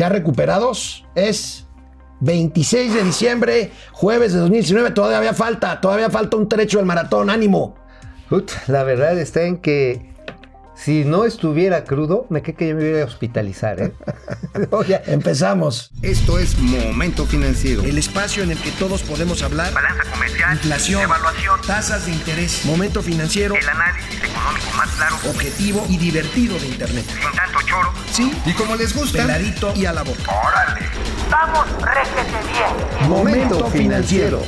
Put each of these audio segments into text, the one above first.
ya recuperados. Es 26 de diciembre, jueves de 2019. Todavía falta, todavía falta un trecho del maratón. Ánimo. la verdad está en que si no estuviera crudo, me cree que yo me iba a hospitalizar. ¿eh? Empezamos. Esto es Momento Financiero. El espacio en el que todos podemos hablar. Balanza comercial. Inflación. Evaluación. Tasas de interés. Momento Financiero. El análisis económico más claro. Objetivo y divertido de Internet. Sin tanto choro. Sí. Y como les gusta. Peladito y a la boca. ¡Órale! ¡Vamos, réjete bien! Momento Financiero.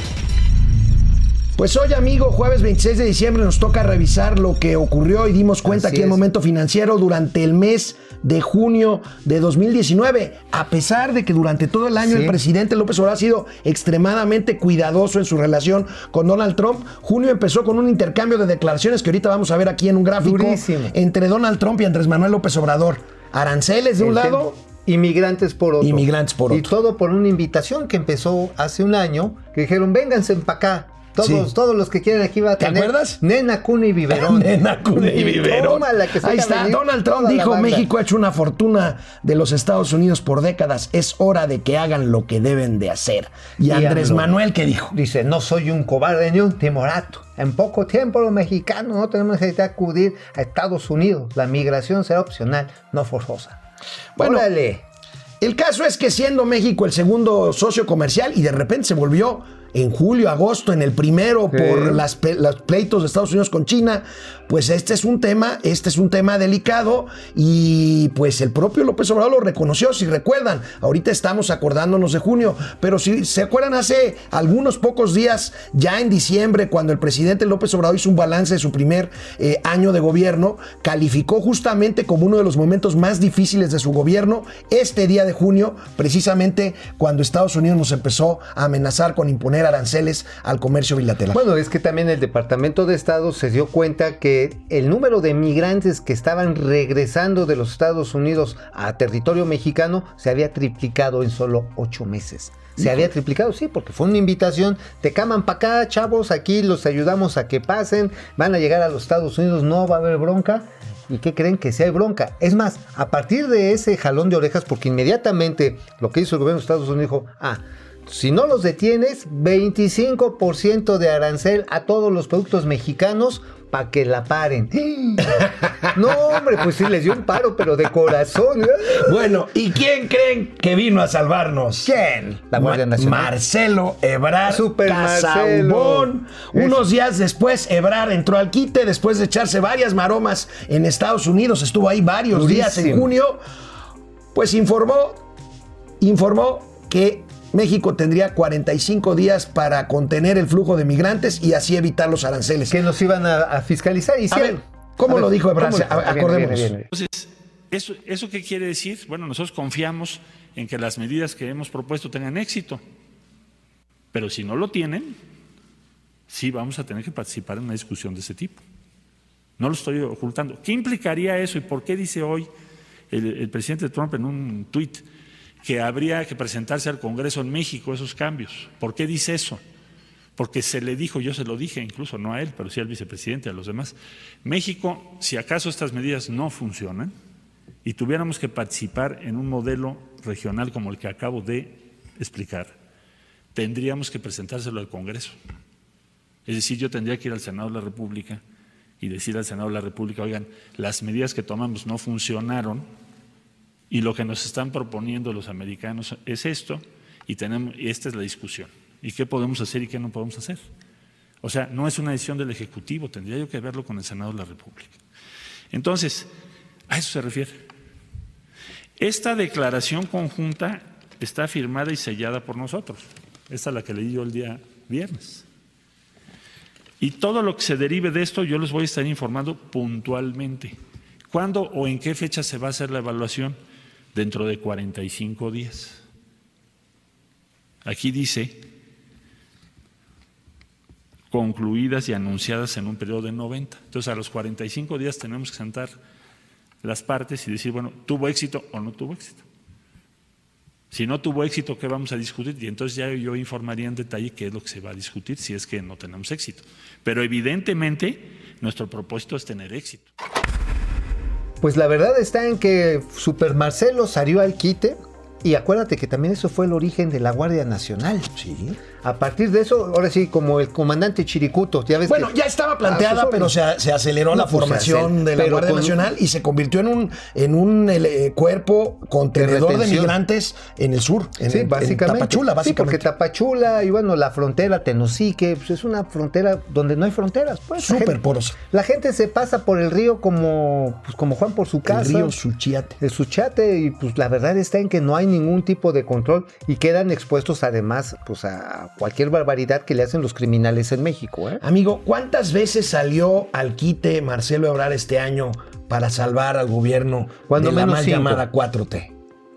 Pues hoy, amigo, jueves 26 de diciembre nos toca revisar lo que ocurrió y dimos cuenta Así aquí en. Momento Financiero durante el mes de junio de 2019. A pesar de que durante todo el año Sí. el presidente López Obrador ha sido extremadamente cuidadoso en su relación con Donald Trump, junio empezó con un intercambio de declaraciones que ahorita vamos a ver aquí en un gráfico Durísimo. entre Donald Trump y Andrés Manuel López Obrador. Aranceles de un El lado. Inmigrantes por otro. Inmigrantes por Y otro. todo por una invitación que empezó hace un año, que dijeron, vénganse para acá. Todos, Sí. todos los que quieren aquí va a ¿Te tener. acuerdas? Nena, cuna y biberón. Nena, cuna y biberón. Tómala, que se Ahí está, Donald Trump dijo. México ha hecho una fortuna de los Estados Unidos por décadas, es hora de que hagan lo que deben de hacer. Y, Y Andrés. Manuel, ¿qué dijo? Dice, no soy un cobarde ni un timorato. En poco tiempo los mexicanos no tenemos necesidad de acudir a Estados Unidos. La migración será opcional, no forzosa. Bueno, Órale. El caso es que siendo México el segundo socio comercial y de repente se volvió en julio, agosto, en el primero Sí. por las los pleitos de Estados Unidos con China, pues este es un tema, este es un tema delicado y pues el propio López Obrador lo reconoció, si recuerdan, ahorita estamos acordándonos de junio, pero si se acuerdan hace algunos pocos días, ya en diciembre, cuando el presidente López Obrador hizo un balance de su primer eh, año de gobierno, calificó justamente como uno de los momentos más difíciles de su gobierno este día de junio, precisamente cuando Estados Unidos nos empezó a amenazar con imponer aranceles al comercio bilateral. Bueno, es que también el Departamento de Estado se dio cuenta que el número de migrantes que estaban regresando de los Estados Unidos a territorio mexicano se había triplicado en solo ocho meses. Se había triplicado, sí, porque fue una invitación. Te caman para acá, chavos, aquí los ayudamos a que pasen. Van a llegar a los Estados Unidos, no va a haber bronca. ¿Y qué creen? Que sí hay bronca. Es más, a partir de ese jalón de orejas, porque inmediatamente lo que hizo el gobierno de Estados Unidos dijo, ah, si no los detienes, 25% de arancel a todos los productos mexicanos para que la paren. No, hombre, pues sí les dio un paro, pero de corazón. Bueno, ¿y quién creen que vino a salvarnos? ¿Quién? La Guardia Nacional. Marcelo Ebrard Super. Marcelo. Unos días después, Ebrard entró al quite después de echarse varias maromas en Estados Unidos. Estuvo ahí varios días en junio. Pues informó, informó que México tendría 45 días para contener el flujo de migrantes y así evitar los aranceles. Que nos iban a, a fiscalizar. Y A sí, ver, ¿cómo lo dijo Ebrard? ¿cómo? A- Viene, acordémonos. viene. Entonces, ¿eso, ¿eso qué quiere decir? Bueno, nosotros confiamos en que las medidas que hemos propuesto tengan éxito. Pero si no lo tienen, sí vamos a tener que participar en una discusión de ese tipo. No lo estoy ocultando. ¿Qué implicaría eso y por qué dice hoy el, el presidente Trump en un tuit que habría que presentarse al Congreso en México esos cambios? ¿Por qué dice eso? Porque se le dijo, yo se lo dije incluso, no a él, pero sí al vicepresidente, a los demás. México, si acaso estas medidas no funcionan y tuviéramos que participar en un modelo regional como el que acabo de explicar, tendríamos que presentárselo al Congreso. Es decir, yo tendría que ir al Senado de la República y decir al Senado de la República, oigan, las medidas que tomamos no funcionaron y lo que nos están proponiendo los americanos es esto y, tenemos, y esta es la discusión. ¿Y qué podemos hacer y qué no podemos hacer? O sea, no es una decisión del Ejecutivo, tendría yo que verlo con el Senado de la República. Entonces, a eso se refiere. Esta declaración conjunta está firmada y sellada por nosotros. Esta es la que leí yo el día viernes. Y todo lo que se derive de esto yo les voy a estar informando puntualmente. ¿Cuándo o en qué fecha se va a hacer la evaluación? Dentro de 45 días. Aquí dice concluidas y anunciadas en un periodo de 90. Entonces a los 45 días tenemos que sentar las partes y decir, bueno, ¿tuvo éxito o no tuvo éxito? Si no tuvo éxito, ¿qué vamos a discutir? Y entonces ya yo informaría en detalle qué es lo que se va a discutir si es que no tenemos éxito. Pero evidentemente nuestro propósito es tener éxito. Pues la verdad está en que Super Marcelo salió al quite Y acuérdate que también eso fue el origen de la Guardia Nacional. Sí. A partir de eso, ahora sí, como el comandante Chiricuto, ya ves Bueno, que- ya estaba planteada, pero se, se aceleró No, la pues, formación de la Guardia con- Nacional y se convirtió en un, en un eh, cuerpo contenedor de, migrantes en el sur, en, Sí, en básicamente. Tapachula, Sí, básicamente. porque Tapachula y bueno, la frontera Tenosique, pues es una frontera donde no hay fronteras. Pues, Súper porosa. La gente se pasa por el río como, pues, como Juan por su casa. el río Suchiate. el Suchate y pues la verdad está en que no hay ningún tipo de control y quedan expuestos además pues a cualquier barbaridad que le hacen los criminales en México. ¿eh? Amigo, ¿cuántas veces salió al quite Marcelo Ebrard este año para salvar al gobierno Cuando de la menos mal cinco. llamada 4T?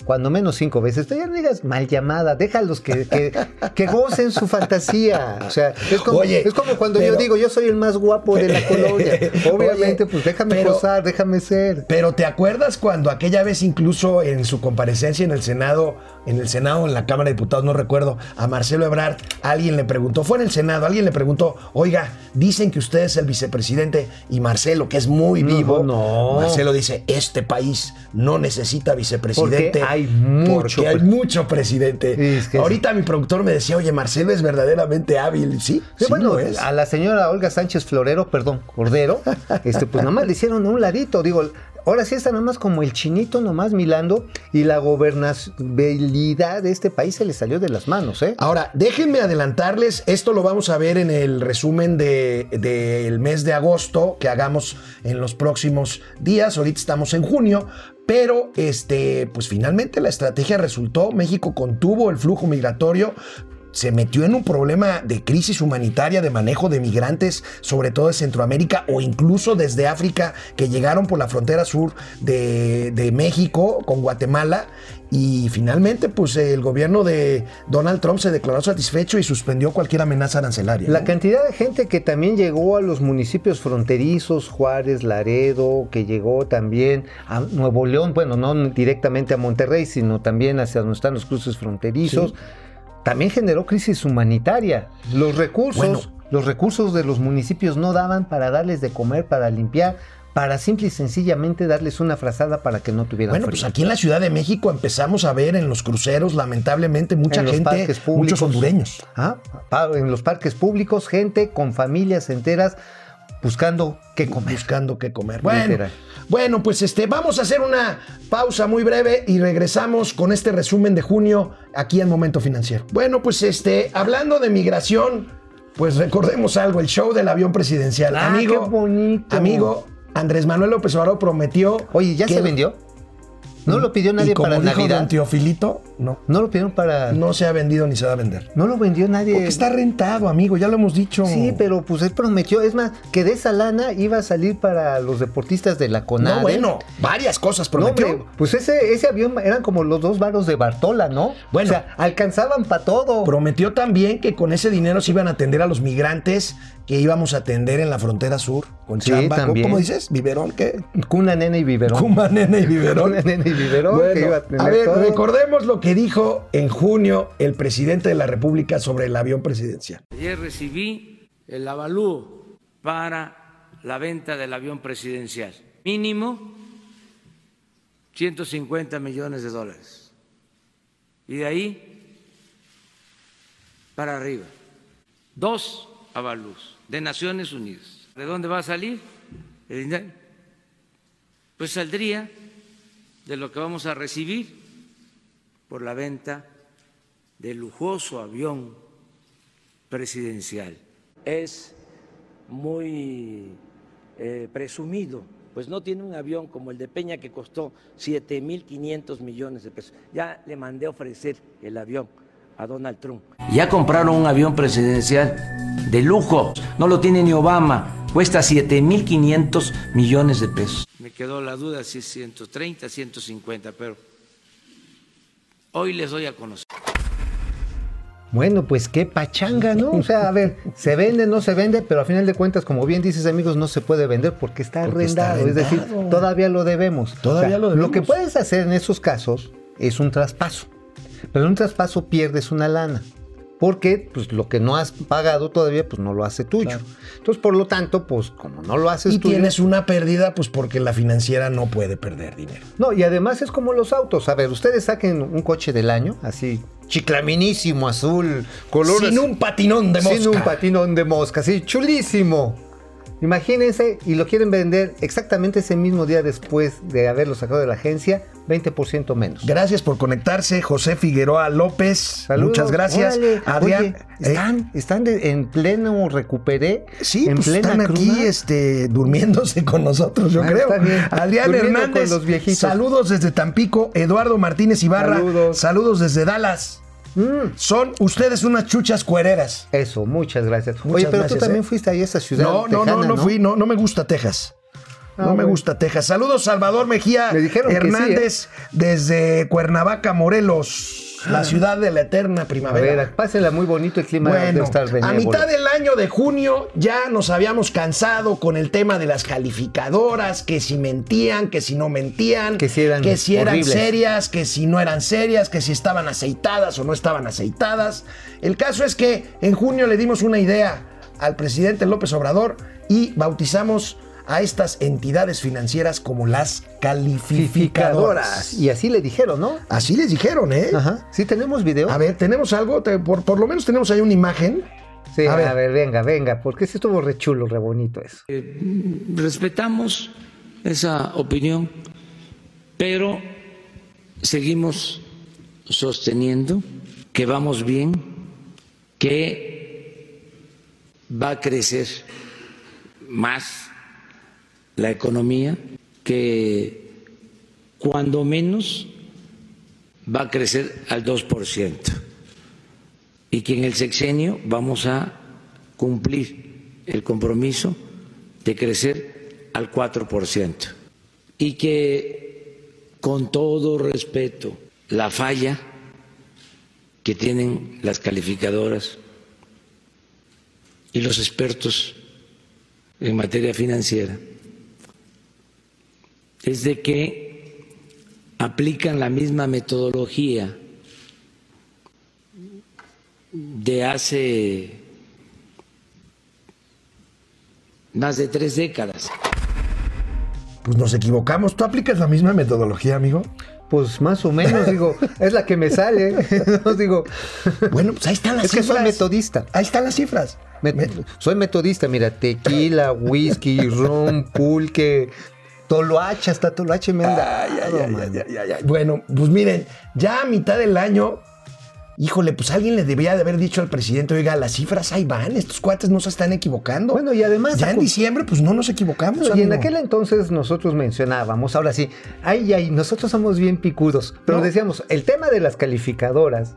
Cuando menos cinco veces. Ya no digas mal llamada, déjalos que, que, que gocen su fantasía. O sea, es como, Oye, es como cuando pero- yo digo yo soy el más guapo de la colonia. Obviamente, Oye, pues déjame pero- gozar, déjame ser. Pero ¿te acuerdas cuando aquella vez incluso en su comparecencia en el Senado, en el Senado, en la Cámara de Diputados, no recuerdo, a Marcelo Ebrard, alguien le preguntó, fue en el Senado, alguien le preguntó, oiga, dicen que usted es el vicepresidente y Marcelo, que es muy No, vivo, no. Marcelo dice, este país no necesita vicepresidente. Porque hay mucho Porque hay mucho presidente. Es que- Ahorita mi productor me decía, oye, Marcelo es verdaderamente hábil. Sí, Sí, bueno, es. a la señora Olga Sánchez Florero, perdón, Cordero, este, pues nomás le hicieron un ladito, digo, ahora sí está nomás como el chinito nomás milando y la gobernabilidad de este país se le salió de las manos, ¿eh? Ahora, déjenme adelantarles, esto lo vamos a ver en el resumen de- del mes de agosto que hagamos en los próximos días. Ahorita estamos en junio, pero este, pues finalmente la estrategia resultó. México contuvo el flujo migratorio. Se metió en un problema de crisis humanitaria de manejo de migrantes, sobre todo de Centroamérica o incluso desde África, que llegaron por la frontera sur de, de México con Guatemala. Y finalmente, pues el gobierno de Donald Trump se declaró satisfecho y suspendió cualquier amenaza arancelaria. La cantidad de gente que también llegó a los municipios fronterizos, Juárez, Laredo, que llegó también a Nuevo León, bueno, no directamente a Monterrey, sino también hacia donde están los cruces fronterizos, Sí. También generó crisis humanitaria. Los recursos, Bueno. los recursos de los municipios no daban para darles de comer, para limpiar, para simple y sencillamente darles una frazada para que no tuvieran Bueno, frío. pues aquí en la Ciudad de México empezamos a ver en los cruceros, lamentablemente, mucha En gente, públicos. muchos hondureños. Ah, en los parques públicos, gente con familias enteras buscando qué comer. buscando qué comer. Bueno, Literal. Bueno, pues este, vamos a hacer una pausa muy breve y regresamos con este resumen de junio aquí en Momento Financiero. Bueno, pues este, hablando de migración, pues recordemos algo, el show del avión presidencial. Ah, amigo, qué bonito. amigo, Andrés Manuel López Obrador prometió. Oye, ¿ya que- se vendió? ¿No lo pidió y nadie como para dijo Navidad? Don Teofilito, no, No lo pidieron para... No, no se ha vendido ni se va a vender. lo vendió nadie. Porque está rentado, amigo, ya lo hemos dicho. Sí, pero pues él prometió. Es más, que de esa lana iba a salir para los deportistas de la CONADE. No, bueno, varias cosas No, prometió. hombre, pues ese, ese avión eran como los dos varos de Bartola, ¿no? Bueno. O sea, alcanzaban para todo. Prometió también que con ese dinero se iban a atender a los migrantes que íbamos a atender en la frontera sur con Sí, chamba. ¿Cómo- también. ¿Cómo dices? ¿Biberón? ¿Qué? Cuna, nena y biberón. Cuma, nena y biberón. Cuna, nena y biberón. que Bueno, iba a, tener a ver, todo. recordemos lo que dijo en junio el presidente de la República sobre el avión presidencial. Ayer recibí el avalúo para la venta del avión presidencial. Mínimo 150 millones de dólares. Y de ahí para arriba. Dos avalúos de Naciones Unidas. ¿De dónde va a salir el dinero? Pues saldría de lo que vamos a recibir por la venta del lujoso avión presidencial. Es muy eh, presumido, pues no tiene un avión como el de Peña que costó 7.500 millones de pesos. Ya le mandé a ofrecer el avión a Donald Trump. Ya compraron un avión presidencial de lujo, no lo tiene ni Obama, cuesta 7.500 millones de pesos. Me quedó la duda si es 130, 150, pero hoy les doy a conocer. Bueno, pues qué pachanga, ¿no? O sea, a ver, se vende, no se vende, pero a final de cuentas, como bien dices, amigos, no se puede vender porque está Porque está arrendado. Es decir, todavía lo debemos. Todavía lo debemos. que puedes hacer en esos casos es un traspaso. Pero en un traspaso pierdes una lana. Porque pues lo que no has pagado todavía pues no lo hace tuyo. Entonces, por lo tanto, pues como no lo haces Y tuyo, tienes una pérdida, pues porque la financiera no puede perder dinero. No, y además es como los autos. A ver, ustedes saquen un coche del año, así, chiclaminísimo, azul, color. Sin un patinón de mosca. Sin un patinón de mosca, así, chulísimo. Imagínense, y lo quieren vender exactamente ese mismo día después de haberlo sacado de la agencia, 20% menos. Gracias por conectarse, José Figueroa López. Saludos. Muchas gracias. Adrián, Oye, ¿eh? están, están de- en pleno recuperé. Sí, en pues plena están aquí este, durmiéndose con nosotros, yo Ah, creo. Adrián Durmiendo Hernández, los saludos desde Tampico. Eduardo Martínez Ibarra, Saludos. saludos desde Dallas. Mm, Son ustedes unas chuchas cuereras. eso, muchas gracias. Muchas Oye, pero gracias, tú también ¿eh? fuiste ahí a esa ciudad. No, no, no, no fui, no, no me gusta Texas. Ah, no me gusta Texas. Saludos, Salvador Mejía Me sí, ¿eh? Hernández, desde Cuernavaca, Morelos, la ciudad de la eterna primavera. ver, pásenla muy bonito, el clima debe Bueno, estar a mitad del año de junio ya nos habíamos cansado con el tema de las calificadoras, que si mentían, que si no mentían, Que si eran que si eran serias, que si no eran serias, que si estaban aceitadas o no estaban aceitadas. El caso es que en junio le dimos una idea al presidente López Obrador y bautizamos a estas entidades financieras como las calificadoras. Y así le dijeron, ¿no? Así les dijeron, ¿eh? Ajá. Sí, tenemos video. A ver, tenemos algo, por, por lo menos tenemos ahí una imagen. Sí, a a ver. ver. venga, venga, porque sí estuvo re chulo, re bonito eso. respetamos esa opinión, pero seguimos sosteniendo que vamos bien, que va a crecer más la economía, que cuando menos va a crecer al 2% y que en el sexenio vamos a cumplir el compromiso de crecer al 4% y que con todo respeto la falla que tienen las calificadoras y los expertos en materia financiera es de que aplican la misma metodología de hace más de tres décadas. Pues nos equivocamos. ¿Tú aplicas la misma metodología, amigo? Pues más o menos, digo, es la que me sale. Digo, Bueno, pues ahí están las es que cifras. soy metodista. Ahí están las cifras. Me- soy metodista, mira, tequila, whisky, ron, pulque, toloache, hasta toloache me han dado. Ay, ay, ay. Bueno, pues miren, ya a mitad del año, híjole, pues alguien le debía de haber dicho al presidente, oiga, las cifras ahí van, estos cuates no se están equivocando. Bueno, y además... ya en diciembre, pues no nos equivocamos. Y en aquel entonces nosotros mencionábamos, ahora sí, ay, ay, nosotros somos bien picudos, pero No. decíamos, el tema de las calificadoras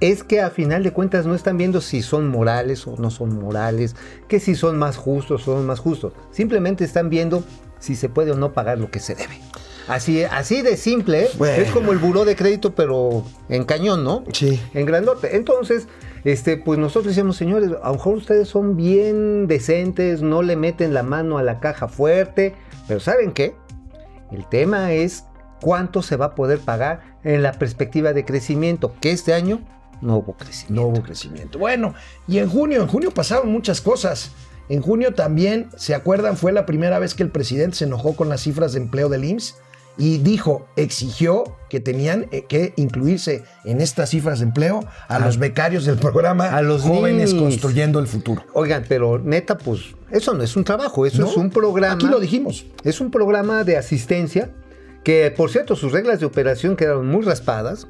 es que a final de cuentas no están viendo si son morales o no son morales, que si son más justos o no más justos, simplemente están viendo si se puede o no pagar lo que se debe. Así, así de simple, ¿eh? Bueno. es como el buró de crédito, pero en cañón, ¿no? Sí. En grandote. Entonces, este, pues nosotros decíamos, señores, a lo mejor ustedes son bien decentes, no le meten la mano a la caja fuerte, pero ¿saben qué? El tema es cuánto se va a poder pagar en la perspectiva de crecimiento, que este año no hubo crecimiento. No hubo crecimiento. Bueno, y en junio, en junio pasaron muchas cosas. En junio también, ¿se acuerdan? Fue la primera vez que el presidente se enojó con las cifras de empleo del IMSS y dijo, exigió que tenían eh, que incluirse en estas cifras de empleo a los becarios del programa a los Jóvenes ninis. Construyendo el Futuro. Oigan, pero neta, pues eso no es un trabajo, eso ¿No? es un programa. Aquí lo dijimos. Es un programa de asistencia que, por cierto, sus reglas de operación quedaron muy raspadas.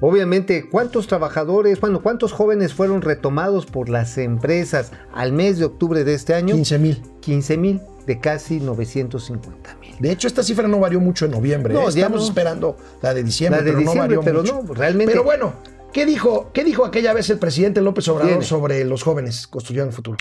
Obviamente, ¿cuántos trabajadores, bueno, cuántos jóvenes fueron retomados por las empresas al mes de octubre de este año? 15 mil. 15 mil de casi 950 mil. De hecho, esta cifra no varió mucho en noviembre. No, ¿eh? Estamos no. esperando la de diciembre, La de pero diciembre, no varió pero mucho. no, realmente- Pero bueno, ¿qué dijo, ¿qué dijo aquella vez el presidente López Obrador sobre los jóvenes construyendo el futuro?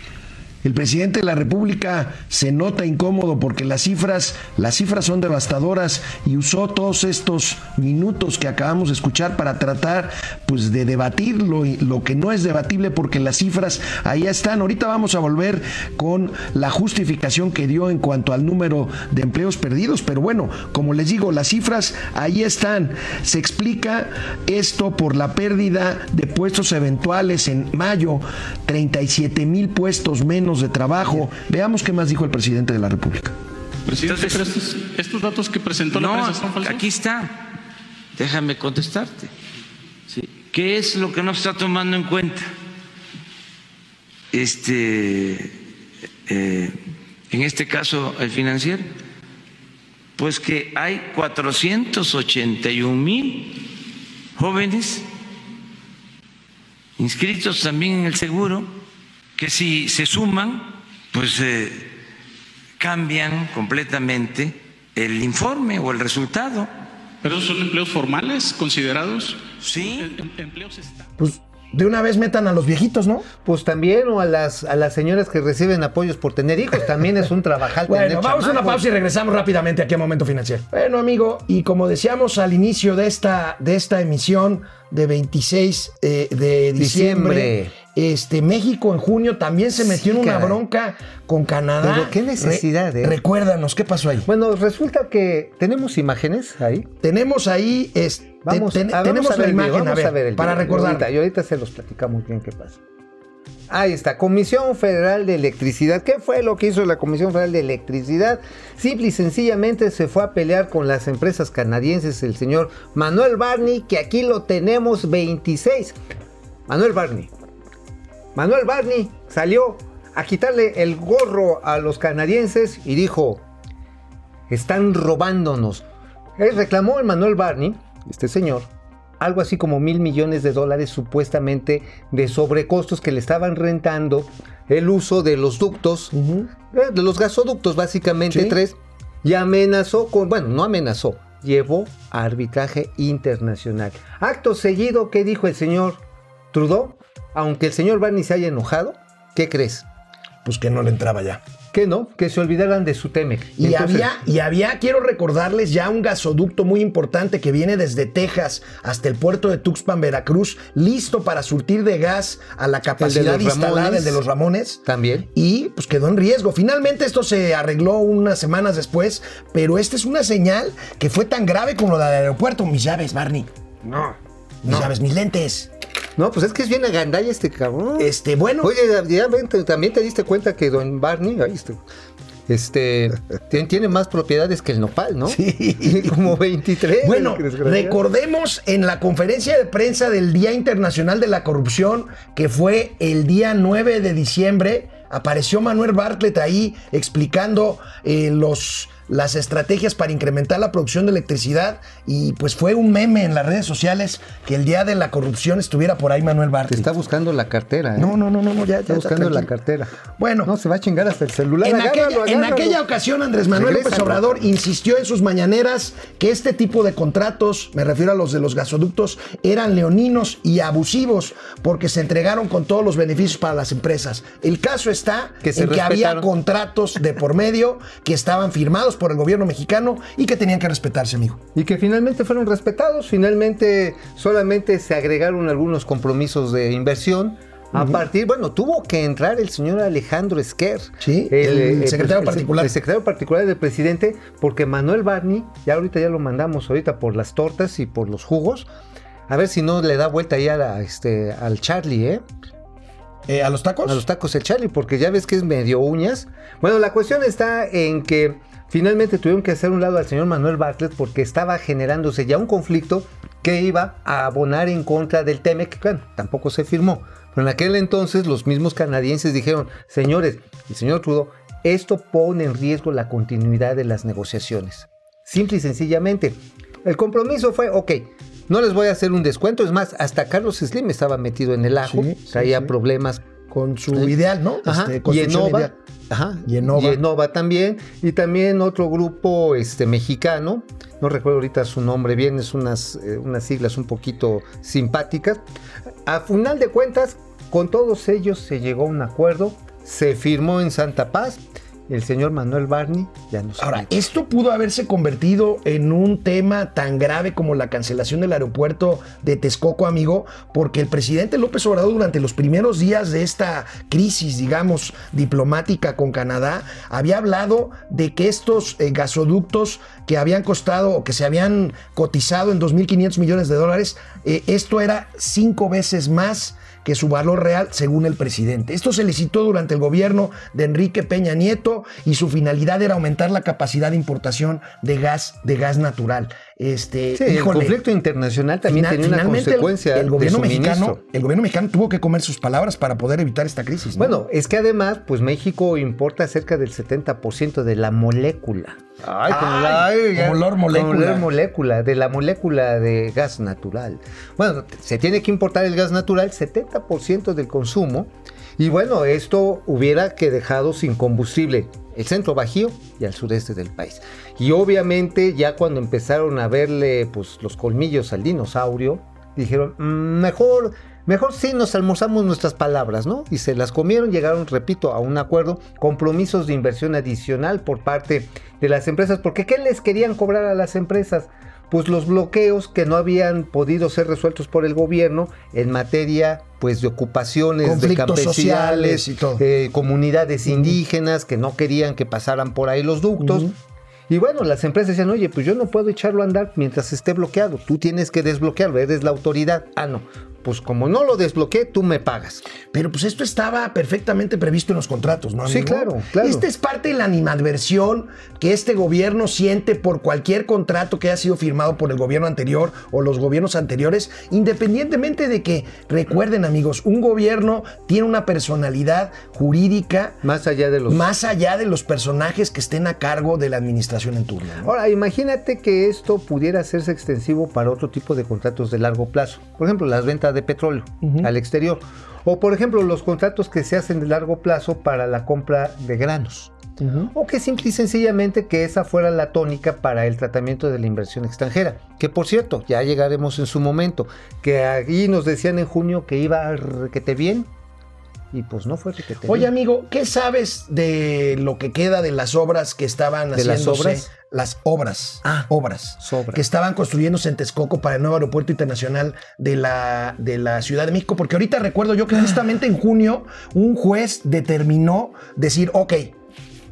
El presidente de la República se nota incómodo porque las cifras, las cifras son devastadoras y usó todos estos minutos que acabamos de escuchar para tratar pues de debatir lo, lo que no es debatible porque las cifras ahí están. Ahorita vamos a volver con la justificación que dio en cuanto al número de empleos perdidos, pero bueno, como les digo, las cifras ahí están. Se explica esto por la pérdida de puestos eventuales en mayo, 37 mil puestos menos de trabajo. Veamos qué más dijo el presidente de la República. Presidente, Entonces- pero estos, estos datos que presentó la prensa son falsos. aquí está. Déjame contestarte. Sí. ¿Qué es lo que no se está tomando en cuenta? Este, eh, en este caso, el financiero, pues que hay 481 mil jóvenes inscritos también en el seguro, que si se suman, pues eh, cambian completamente el informe o el resultado. ¿Pero esos son empleos formales considerados? Sí. Em- Empleos. Pues de una vez metan a los viejitos, ¿no? Pues también, o a las, a las señoras que reciben apoyos por tener hijos, también es un trabajal Bueno, tener vamos a una pausa y regresamos rápidamente aquí a Momento Financiero. Bueno, amigo, y como decíamos al inicio de esta, de esta emisión de 26 eh, de diciembre, Diciembre. Este México en junio también se metió en una caray. bronca con Canadá. Pero qué necesidad, Re- ¿eh? Recuérdanos, ¿qué pasó ahí? Bueno, resulta que tenemos imágenes ahí. Tenemos ahí, este, Vamos, ten- a, tenemos la video, imagen, vamos a ver, a ver el para recordar. Y ahorita se los platicamos bien qué pasa. Ahí está, Comisión Federal de Electricidad. ¿Qué fue lo que hizo la Comisión Federal de Electricidad? Simple y sencillamente se fue a pelear con las empresas canadienses, el señor Manuel Barney, que aquí lo tenemos 26. Manuel Barney. Manuel Barney salió a quitarle el gorro a los canadienses y dijo, están robándonos. Él reclamó el Manuel Barney, este señor, algo así como mil millones de dólares supuestamente de sobrecostos que le estaban rentando el uso de los ductos, eh, de los gasoductos básicamente Sí. tres, y amenazó con, bueno, no amenazó, llevó a arbitraje internacional. Acto seguido, ¿qué dijo el señor Trudeau? Aunque el señor Barney se haya enojado, ¿qué crees? Pues que no le entraba ya. Que no, que se olvidaran de su Temec. Y Entonces, había, y había, quiero recordarles, ya un gasoducto muy importante que viene desde Texas hasta el puerto de Tuxpan, Veracruz, listo para surtir de gas a la capacidad instalada, Ramones. el de los Ramones. También. Y pues quedó en riesgo. Finalmente esto se arregló unas semanas después, pero esta es una señal que fue tan grave como lo del aeropuerto. Mis llaves, Barney. No. Mis llaves, mis lentes. No, pues es que es bien agandalla este cabrón. Este, bueno. Oye, ya también te diste cuenta que don Barney, ahí está, este, tiene, más propiedades que el nopal, ¿no? Sí. Como 23. Bueno, recordemos en la conferencia de prensa del Día Internacional de la Corrupción, que fue el día 9 de diciembre, apareció Manuel Bartlett ahí explicando eh, los, las estrategias para incrementar la producción de electricidad y pues fue un meme en las redes sociales que el día de la corrupción estuviera por ahí Manuel Te Bartlett. está buscando la cartera, ¿eh? No, no, no, no, no, ya, Está buscando la cartera. Bueno. No, se va a chingar hasta el celular. En Agárralo, aquella, en agárralo. aquella ocasión, Andrés Manuel López Regrésalo. Obrador insistió en sus mañaneras que este tipo de contratos, me refiero a los de los gasoductos, eran leoninos y abusivos porque se entregaron con todos los beneficios para las empresas. El caso está Que en que había contratos de por medio que estaban firmados por el gobierno mexicano y que tenían que respetarse, amigo. Y que finalmente fueron respetados. Finalmente solamente se agregaron algunos compromisos de inversión. A partir, bueno, tuvo que entrar el señor Alejandro Esquer. Sí, el secretario particular. El secretario particular del presidente, porque Manuel Barney, ya ahorita ya lo mandamos ahorita por las tortas y por los jugos. A ver si no le da vuelta ya a este, al Charlie, ¿eh? Eh, ¿A los tacos? A los tacos el Charlie, porque ya ves que es medio uñas. Bueno, la cuestión está en que finalmente tuvieron que hacer un lado al señor Manuel Bartlett porque estaba generándose ya un conflicto que iba a abonar en contra del TEMEC. Bueno, tampoco se firmó. Pero en aquel entonces los mismos canadienses dijeron, señores, el señor Trudeau, esto pone en riesgo la continuidad de las negociaciones. Simple y sencillamente. El compromiso fue, ok, no les voy a hacer un descuento. Es más, hasta Carlos Slim estaba metido en el ajo. Sí, sí, traía sí. problemas Con su ideal, ¿no? Ajá, Este, y Enova, ideal. ajá, Y Enova. y Enova también, y también otro grupo este, mexicano, no recuerdo ahorita su nombre bien, es unas, eh, unas siglas un poquito simpáticas. A final de cuentas, con todos ellos se llegó a un acuerdo, se firmó en Santa Paz. El señor Manuel Barney ya no se Ahora, esto pudo haberse convertido en un tema tan grave como la cancelación del aeropuerto de Texcoco, amigo, porque el presidente López Obrador durante los primeros días de esta crisis, digamos, diplomática con Canadá, había hablado de que estos eh, gasoductos que habían costado o que se habían cotizado en 2.500 millones de dólares, eh, esto era cinco veces más que su valor real según el presidente. Esto se licitó durante el gobierno de Enrique Peña Nieto y su finalidad era aumentar la capacidad de importación de gas, de gas natural. Este, Sí, el conflicto internacional también final- tenía una el- consecuencia el, gobierno de mexicano, el gobierno mexicano tuvo que comer sus palabras para poder evitar esta crisis. ¿no? Bueno, es que además, pues México importa cerca del 70% de la molécula. Ay, la- como olor molécula. como olor molécula, de la molécula de gas natural. Bueno, se tiene que importar el gas natural, 70% del consumo. Y bueno, esto hubiera que dejado sin combustible el centro bajío y al sureste del país. Y obviamente ya cuando empezaron a verle pues, los colmillos al dinosaurio, dijeron, "Mm, mejor, mejor sí nos almorzamos nuestras palabras, ¿no? Y se las comieron, llegaron, repito, a un acuerdo, compromisos de inversión adicional por parte de las empresas, porque ¿qué les querían cobrar a las empresas? Pues los bloqueos que no habían podido ser resueltos por el gobierno en materia pues de ocupaciones Conflictos de y todo. eh, comunidades indígenas que no querían que pasaran por ahí los ductos. Y bueno, las empresas decían, oye, pues yo no puedo echarlo a andar mientras esté bloqueado. Tú tienes que desbloquearlo, eres la autoridad. Ah, no. Pues como no lo desbloqueé, tú me pagas. Pero pues esto estaba perfectamente previsto en los contratos, ¿no? Sí, claro, claro. Esta es parte de la animadversión que este gobierno siente por cualquier contrato que haya sido firmado por el gobierno anterior o los gobiernos anteriores, independientemente de que, recuerden amigos, un gobierno tiene una personalidad jurídica Más allá de los... más allá de los personajes que estén a cargo de la administración en turno. ¿no? Ahora, imagínate que esto pudiera hacerse extensivo para otro tipo de contratos de largo plazo. Por ejemplo, las ventas de petróleo al exterior. O, por ejemplo, los contratos que se hacen de largo plazo para la compra de granos. O que simple y sencillamente que esa fuera la tónica para el tratamiento de la inversión extranjera. Que por cierto, ya llegaremos en su momento. Que ahí nos decían en junio que iba requete bien. Y pues no fue requete Oye, bien. amigo, ¿qué sabes de lo que queda de las obras que estaban ¿De obras? Las obras. Ah, obras. Que estaban construyéndose en Texcoco para el nuevo aeropuerto internacional de la, de la Ciudad de México. Porque ahorita recuerdo yo que justamente en junio un juez determinó decir, ok.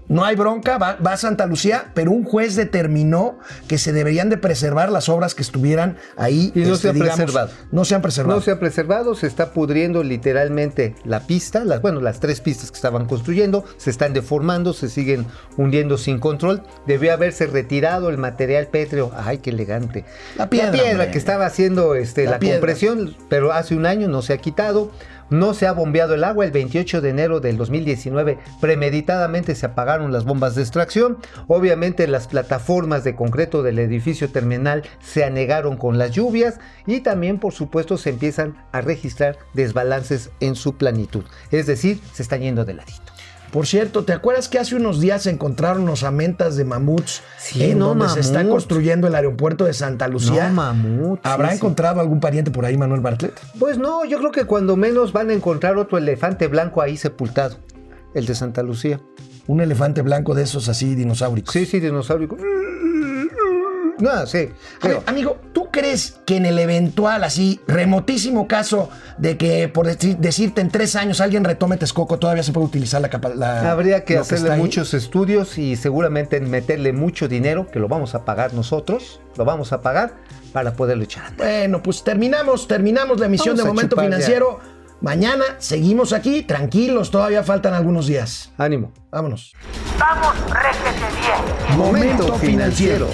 No hay bronca, va, va a Santa Lucía, pero un juez determinó que se deberían de preservar las obras que estuvieran ahí. este, Y no se han preservado. No se han preservado. No se ha preservado, se está pudriendo literalmente la pista, las, bueno, las tres pistas que estaban construyendo, se están deformando, se siguen hundiendo sin control. Debió haberse retirado el material pétreo. Ay, qué elegante. La piedra, que estaba haciendo este, La compresión, pero hace un año no se ha quitado. No se ha bombeado el agua. El 28 de enero del 2019, premeditadamente se apagaron las bombas de extracción. Obviamente, las plataformas de concreto del edificio terminal se anegaron con las lluvias. Y también, por supuesto, se empiezan a registrar desbalances en su planitud. Es decir, se están yendo de ladito. Por cierto, ¿te acuerdas que hace unos días se encontraron unos amentas de mamuts Sí, en no, donde se está construyendo el aeropuerto de Santa Lucía? No, mamut, ¿Habrá sí, sí. encontrado algún pariente por ahí, Manuel Bartlett? Pues no, yo creo que cuando menos van a encontrar otro elefante blanco ahí sepultado. El de Santa Lucía. Un elefante blanco de esos así dinosauricos. Sí, sí, dinosaurio. No, sí. A ver, Pero, amigo, ¿tú crees que en el eventual, así, remotísimo caso de que, por deci- decirte, en tres años alguien retome Texcoco, todavía se puede utilizar la capacidad? habría que hacerle ahí? muchos estudios y seguramente meterle mucho dinero, que lo vamos a pagar nosotros, lo vamos a pagar para poderlo echar. a andar. Bueno, pues terminamos, terminamos la emisión Vamos de Momento ya. Financiero. Mañana seguimos aquí, tranquilos, todavía faltan algunos días. Ánimo. Vámonos. Vamos, réjete bien. Momento Financiero.